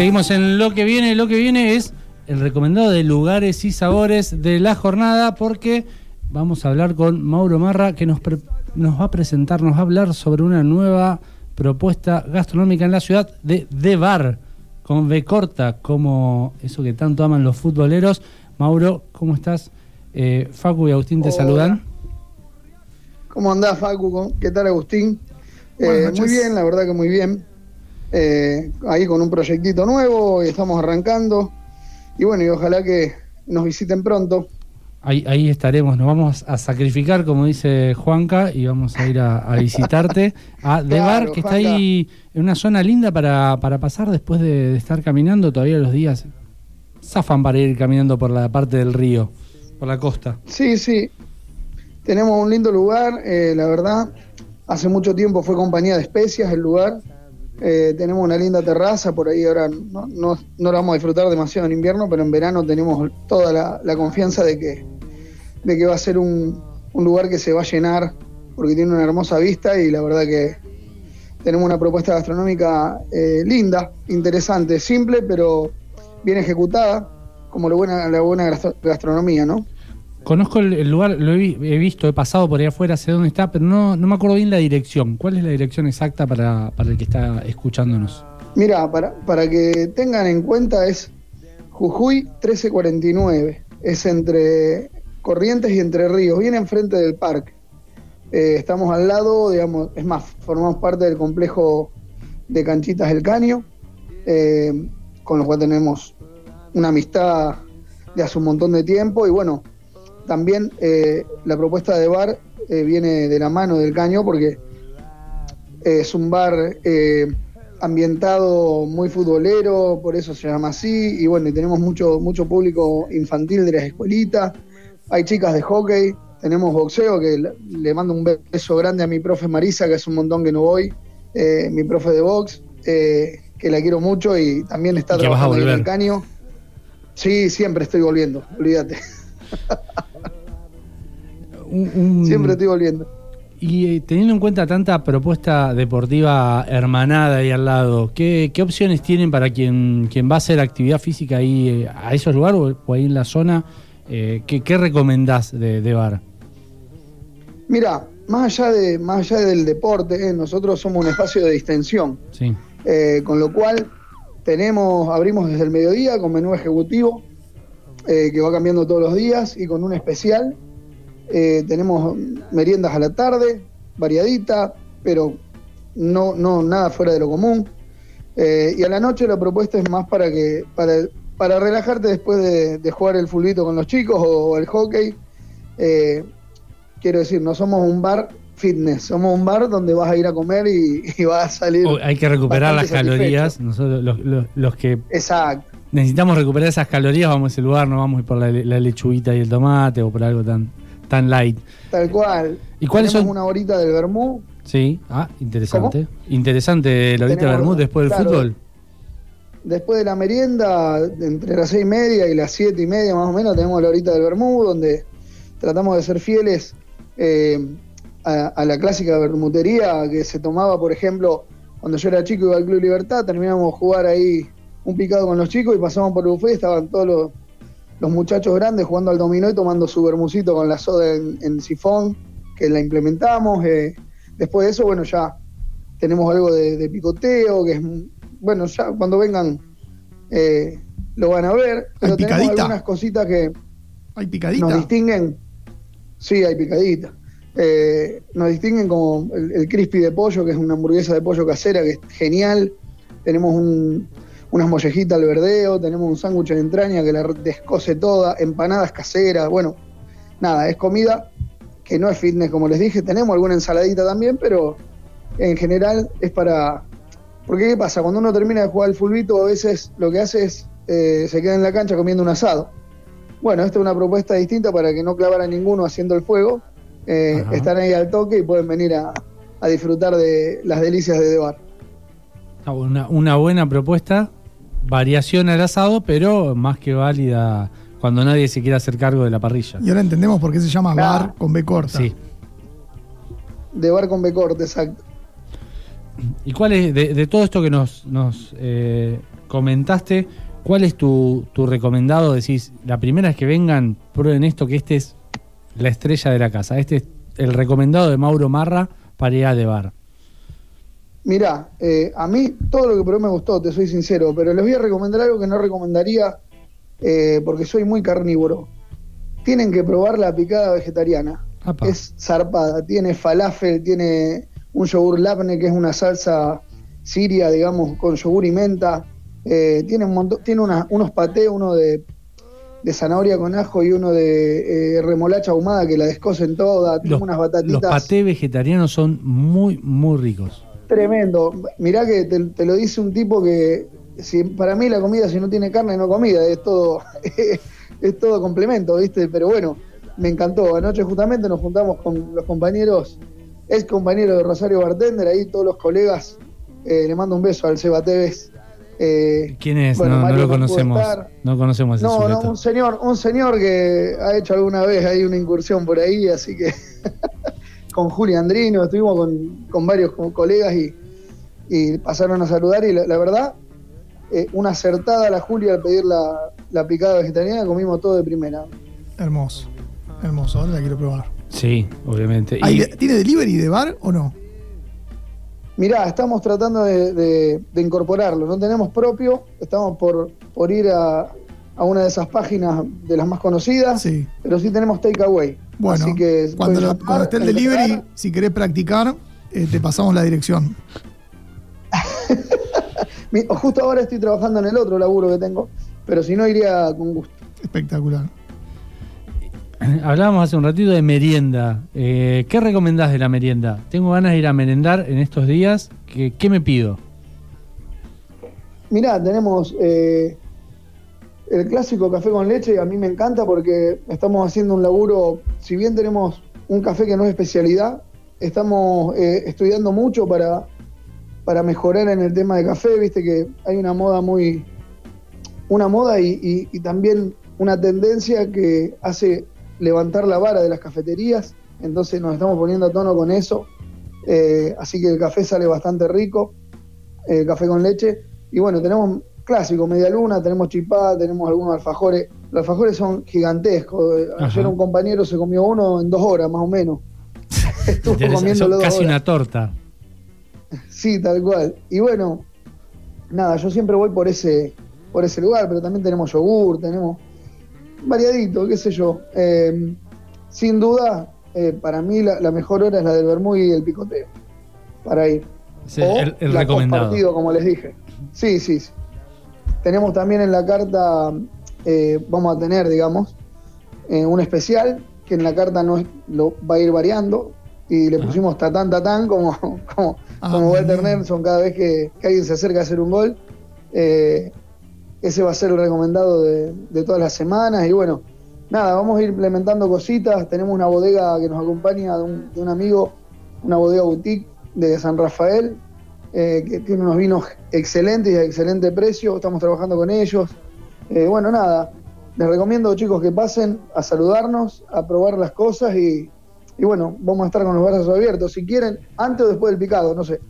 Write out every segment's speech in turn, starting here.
seguimos en lo que viene. Lo que viene es el recomendado de lugares y sabores de la jornada porque vamos a hablar con Mauro Marra que nos, nos va a presentar, nos va a hablar sobre una nueva propuesta gastronómica en la ciudad de The Bar, con B corta, como eso que tanto aman los futboleros. Mauro, ¿cómo estás? Eh, Facu y Agustín te saludan. ¿Cómo andás, Facu? ¿Qué tal, Agustín? Eh, muy bien, la verdad que muy bien. Eh, ahí con un proyectito nuevo y estamos arrancando. Y bueno, y ojalá que nos visiten pronto. Ahí, ahí estaremos, nos vamos a sacrificar, como dice Juanca, y vamos a ir a, visitarte a De Bar, que está ahí en una zona linda para, pasar después de, estar caminando. Todavía los días zafan para ir caminando por la parte del río, por la costa. Sí, sí. Tenemos un lindo lugar, eh, la verdad. Hace mucho tiempo fue compañía de especias el lugar. Eh, tenemos una linda terraza, por ahí ahora no, no, no, la vamos a disfrutar demasiado en invierno, pero en verano tenemos toda la, confianza de que, de que va a ser un, lugar que se va a llenar porque tiene una hermosa vista y la verdad que tenemos una propuesta gastronómica eh, linda, interesante, simple, pero bien ejecutada, como la buena, la buena gastronomía, ¿no? Conozco el, lugar, lo he, visto, he pasado por ahí afuera, sé dónde está, pero no, me acuerdo bien la dirección. ¿Cuál es la dirección exacta para, el que está escuchándonos? Mira, para, para que tengan en cuenta es Jujuy 1349. Es entre Corrientes y Entre Ríos, bien enfrente del parque. Eh, estamos al lado, digamos, es más, formamos parte del complejo de Canchitas del Caño, eh, con lo cual tenemos una amistad de hace un montón de tiempo y bueno, también eh, la propuesta de bar eh, viene de la mano del caño porque es un bar eh, ambientado muy futbolero, por eso se llama así, y bueno, tenemos mucho, mucho público infantil de las escuelitas, hay chicas de hockey, tenemos boxeo, que le, mando un beso grande a mi profe Marisa, que es un montón que no voy, mi profe de box, que la quiero mucho y también está trabajando en el caño. Sí, siempre estoy volviendo, olvídate. Siempre estoy volviendo. Y eh, teniendo en cuenta tanta propuesta deportiva hermanada ahí al lado, ¿qué, opciones tienen para quien, quien va a hacer actividad física ahí eh, a esos lugares o, ahí en la zona? Eh, ¿qué, recomendás de, bar? Mira, más allá, de, más allá del deporte, nosotros somos un espacio de distensión. Sí. con lo cual tenemos, abrimos desde el mediodía con menú ejecutivo, que va cambiando todos los días y con un especial eh, tenemos meriendas a la tarde, variadita, pero no, no nada fuera de lo común. Eh, y a la noche la propuesta es más para que para, para relajarte después de, jugar el fulbito con los chicos o, el hockey. Eh, quiero decir, no somos un bar fitness, somos un bar donde vas a ir a comer y, vas a salir. Oh, hay que recuperar las calorías, nosotros los, los, que Exacto. necesitamos recuperar esas calorías, vamos a ese lugar, no vamos a ir por la, la lechuguita y el tomate o por algo tan tan light. Tal cual. ¿Y cuáles son? una horita del Bermú. Sí, ah, interesante. Interesante la horita del Bermú después del fútbol. Después de la merienda, entre las seis y media y las siete y media más o menos, tenemos la horita del Bermú, donde tratamos de ser fieles eh, a, la clásica bermutería que se tomaba, por ejemplo, cuando yo era chico iba al Club Libertad, terminamos jugar ahí un picado con los chicos y pasamos por el buffet, estaban todos los los muchachos grandes jugando al dominó y tomando su bermucito con la soda en, sifón, que la implementamos. Eh, después de eso, bueno, ya tenemos algo de, picoteo, que es, bueno, ya cuando vengan eh, lo van a ver, pero tenemos algunas cositas que ¿Hay picadita? nos distinguen. Sí, hay picadita. Eh, nos distinguen como el, el crispy de pollo, que es una hamburguesa de pollo casera, que es genial. Tenemos un, unas mollejitas al verdeo, tenemos un sándwich de entraña que la descose toda, empanadas caseras, bueno, nada, es comida que no es fitness como les dije, tenemos alguna ensaladita también, pero en general es para... Porque ¿qué pasa? Cuando uno termina de jugar el fulbito, a veces lo que hace es eh, se queda en la cancha comiendo un asado. Bueno, esta es una propuesta distinta para que no clavara ninguno haciendo el fuego. Eh, están ahí al toque y pueden venir a, disfrutar de las delicias de Debar. Una, una buena propuesta variación al asado, pero más que válida cuando nadie se quiera hacer cargo de la parrilla. Y ahora entendemos por qué se llama bar con B corta. Sí. De bar con B corta, exacto. ¿Y cuál es, de, todo esto que nos, nos eh, comentaste, cuál es tu, tu recomendado? Decís, la primera es que vengan, prueben esto, que este es la estrella de la casa. Este es el recomendado de Mauro Marra para ir a de bar. Mirá, eh, a mí todo lo que probé me gustó, te soy sincero, pero les voy a recomendar algo que no recomendaría eh, porque soy muy carnívoro. Tienen que probar la picada vegetariana. Es zarpada, tiene falafel, tiene un yogur labne que es una salsa siria, digamos, con yogur y menta. Eh, tiene un montón, tiene unos patés, uno de, zanahoria con ajo y uno de remolacha ahumada que la descosen toda, tiene unas batatitas. Los patés vegetarianos son muy, muy ricos. Tremendo. Mirá que te, lo dice un tipo que si, para mí la comida si no tiene carne no comida, es todo, es todo complemento, ¿viste? Pero bueno, me encantó. Anoche justamente nos juntamos con los compañeros, ex compañero de Rosario Bartender, ahí todos los colegas. Eh, le mando un beso al Seba Tevez. Eh, ¿Quién es? no, lo conocemos. No conocemos no, no, un señor, un señor que ha hecho alguna vez ahí una incursión por ahí, así que con Juli Andrino, estuvimos con, varios colegas y, pasaron a saludar y la, verdad, eh, una acertada la Julia al pedir la, picada vegetariana, comimos todo de primera. Hermoso, hermoso, ahora la quiero probar. Sí, obviamente. ¿Tiene delivery de bar o no? Mirá, estamos tratando de, incorporarlo, no tenemos propio, estamos por, por ir a, a una de esas páginas de las más conocidas, pero sí tenemos takeaway. Bueno, Así que cuando, esté el delivery, si querés practicar, eh, te pasamos la dirección. Justo ahora estoy trabajando en el otro laburo que tengo, pero si no iría con gusto. Espectacular. Hablábamos hace un ratito de merienda. Eh, ¿Qué recomendás de la merienda? Tengo ganas de ir a merendar en estos días. ¿Qué, qué me pido? Mirá, tenemos eh, el clásico café con leche a mí me encanta porque estamos haciendo un laburo, si bien tenemos un café que no es especialidad, estamos eh, estudiando mucho para, para mejorar en el tema de café, viste que hay una moda muy, una moda y, también una tendencia que hace levantar la vara de las cafeterías, entonces nos estamos poniendo a tono con eso, eh, así que el café sale bastante rico, el café con leche, y bueno, tenemos clásico, media luna, tenemos chipá, tenemos algunos alfajores. Los alfajores son gigantescos. Ayer un compañero se comió uno en dos horas, más o menos. Estuvo comiendo casi una torta. Sí, tal cual. Y bueno, nada, yo siempre voy por ese, por ese lugar, pero también tenemos yogur, tenemos variadito, qué sé yo. Eh, sin duda, eh, para mí la, mejor hora es la del vermú y el picoteo, para ir. el, el recomendado. como les dije. Sí, sí, sí. Tenemos también en la carta, eh, vamos a tener, digamos, eh, un especial que en la carta no lo va a ir variando y le pusimos tatán tatán como, como, ah, como Walter Nelson cada vez que, alguien se acerca a hacer un gol. Eh, ese va a ser el recomendado de, todas las semanas y bueno, nada, vamos a ir implementando cositas. Tenemos una bodega que nos acompaña de un, de un amigo, una bodega boutique de San Rafael, eh, que tiene unos vinos excelentes y a excelente precio, estamos trabajando con ellos. Eh, bueno, nada, les recomiendo chicos que pasen a saludarnos, a probar las cosas y, bueno, vamos a estar con los brazos abiertos, si quieren, antes o después del picado, no sé.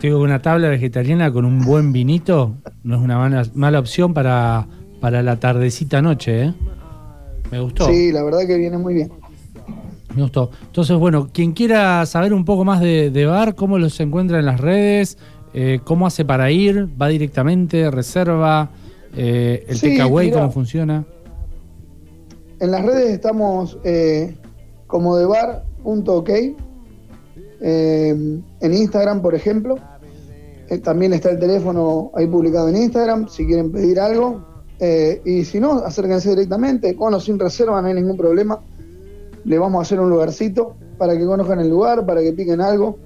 Digo, una tabla vegetariana con un buen vinito no es una mala, opción para, para la tardecita noche, ¿eh? Me gustó. Sí, la verdad que viene muy bien. Me gustó. Entonces, bueno, quien quiera saber un poco más de, bar, cómo los encuentra en las redes, eh, cómo hace para ir, va directamente, reserva, eh, el takeaway, cómo funciona. En las redes estamos eh, como de bar.ok. en Instagram, por ejemplo. también está el teléfono ahí publicado en Instagram, si quieren pedir algo. y si no, acérquense directamente, con o sin reserva, no hay ningún problema le vamos a hacer un lugarcito para que conozcan el lugar, para que piquen algo,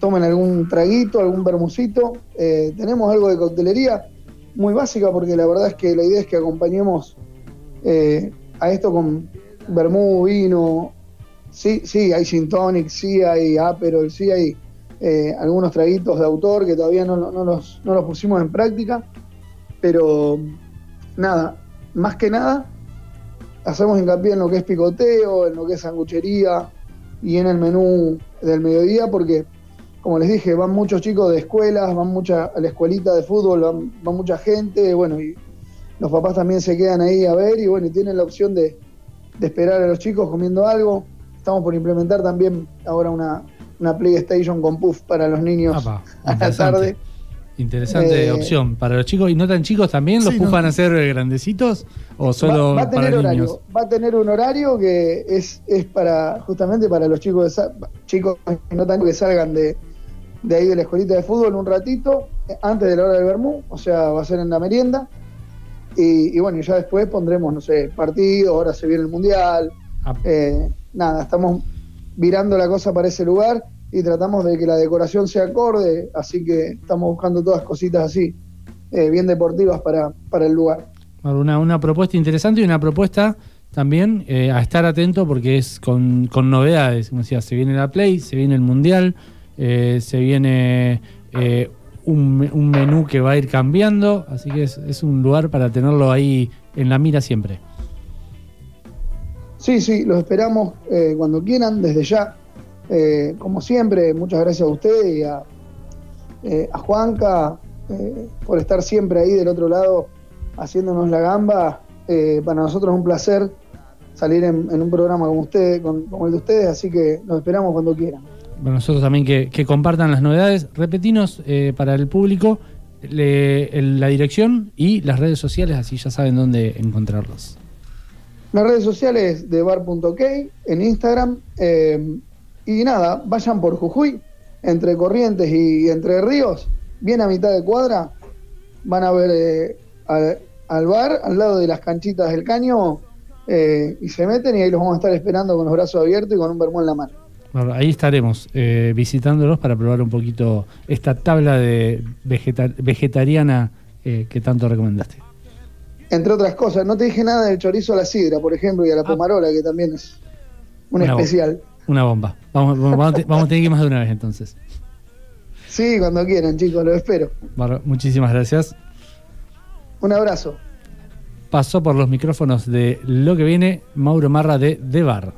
tomen algún traguito, algún bermucito. Eh, tenemos algo de coctelería muy básica porque la verdad es que la idea es que acompañemos eh, a esto con vermú, vino. Sí, sí, hay gin tonic, sí hay aperol, sí hay eh, algunos traguitos de autor que todavía no, los, no los pusimos en práctica. Pero nada, más que nada, hacemos hincapié en lo que es picoteo, en lo que es sanguchería y en el menú del mediodía, porque como les dije, van muchos chicos de escuelas, van mucha, a la escuelita de fútbol, van, van mucha gente, bueno, y los papás también se quedan ahí a ver y bueno, y tienen la opción de, de esperar a los chicos comiendo algo. Estamos por implementar también ahora una, una PlayStation con puff para los niños Apa, a la tarde. Interesante Eh, opción. Para los chicos y no tan chicos también, ¿los Sí, no. a ser grandecitos o solo va, va a tener para horario, niños? va a tener un horario que es, es para justamente para los chicos de chicos que no tan que salgan de, de ahí de la escuelita de fútbol un ratito eh, antes de la hora del vermú, o sea, va a ser en la merienda. Y, y bueno, ya después pondremos, no sé, partido, ahora se viene el mundial. Ah, Eh, nada, estamos virando la cosa para ese lugar y tratamos de que la decoración sea acorde, así que estamos buscando todas cositas así, eh, bien deportivas para, para el lugar. Una, una propuesta interesante y una propuesta también eh, a estar atento porque es con, con novedades. Como decía, se viene la Play, se viene el Mundial, eh, se viene un, un menú que va a ir cambiando, así que es, es un lugar para tenerlo ahí en la mira siempre. Sí, sí, los esperamos eh, cuando quieran, desde ya. Eh, como siempre, muchas gracias a ustedes y a, eh, a Juanca eh, por estar siempre ahí del otro lado haciéndonos la gamba. Para nosotros es un placer salir en, en un programa como ustedes, con- como el de ustedes, así que los esperamos cuando quieran. Bueno, nosotros también que, que compartan las novedades. Repetinos para el público le- el- la dirección y las redes sociales, así ya saben dónde encontrarlos. Las redes sociales de bar.ok en Instagram. eh, y nada, vayan por Jujuy, entre Corrientes y Entre Ríos, bien a mitad de cuadra, van a ver eh, al, al bar, al lado de las canchitas del caño, eh, y se meten y ahí los vamos a estar esperando con los brazos abiertos y con un vermú en la mano. Bueno, ahí estaremos eh, visitándolos para probar un poquito esta tabla de vegeta- vegetariana eh, que tanto recomendaste. Entre otras cosas, no te dije nada del chorizo a la sidra, por ejemplo, y a la Ah. pomarola, que también es un especial. Una bomba. Vamos, vamos, vamos a tener que ir más de una vez entonces. Sí, cuando quieran, chicos, los espero. Muchísimas gracias. Un abrazo. Pasó por los micrófonos de lo que viene Mauro Marra de The Bar.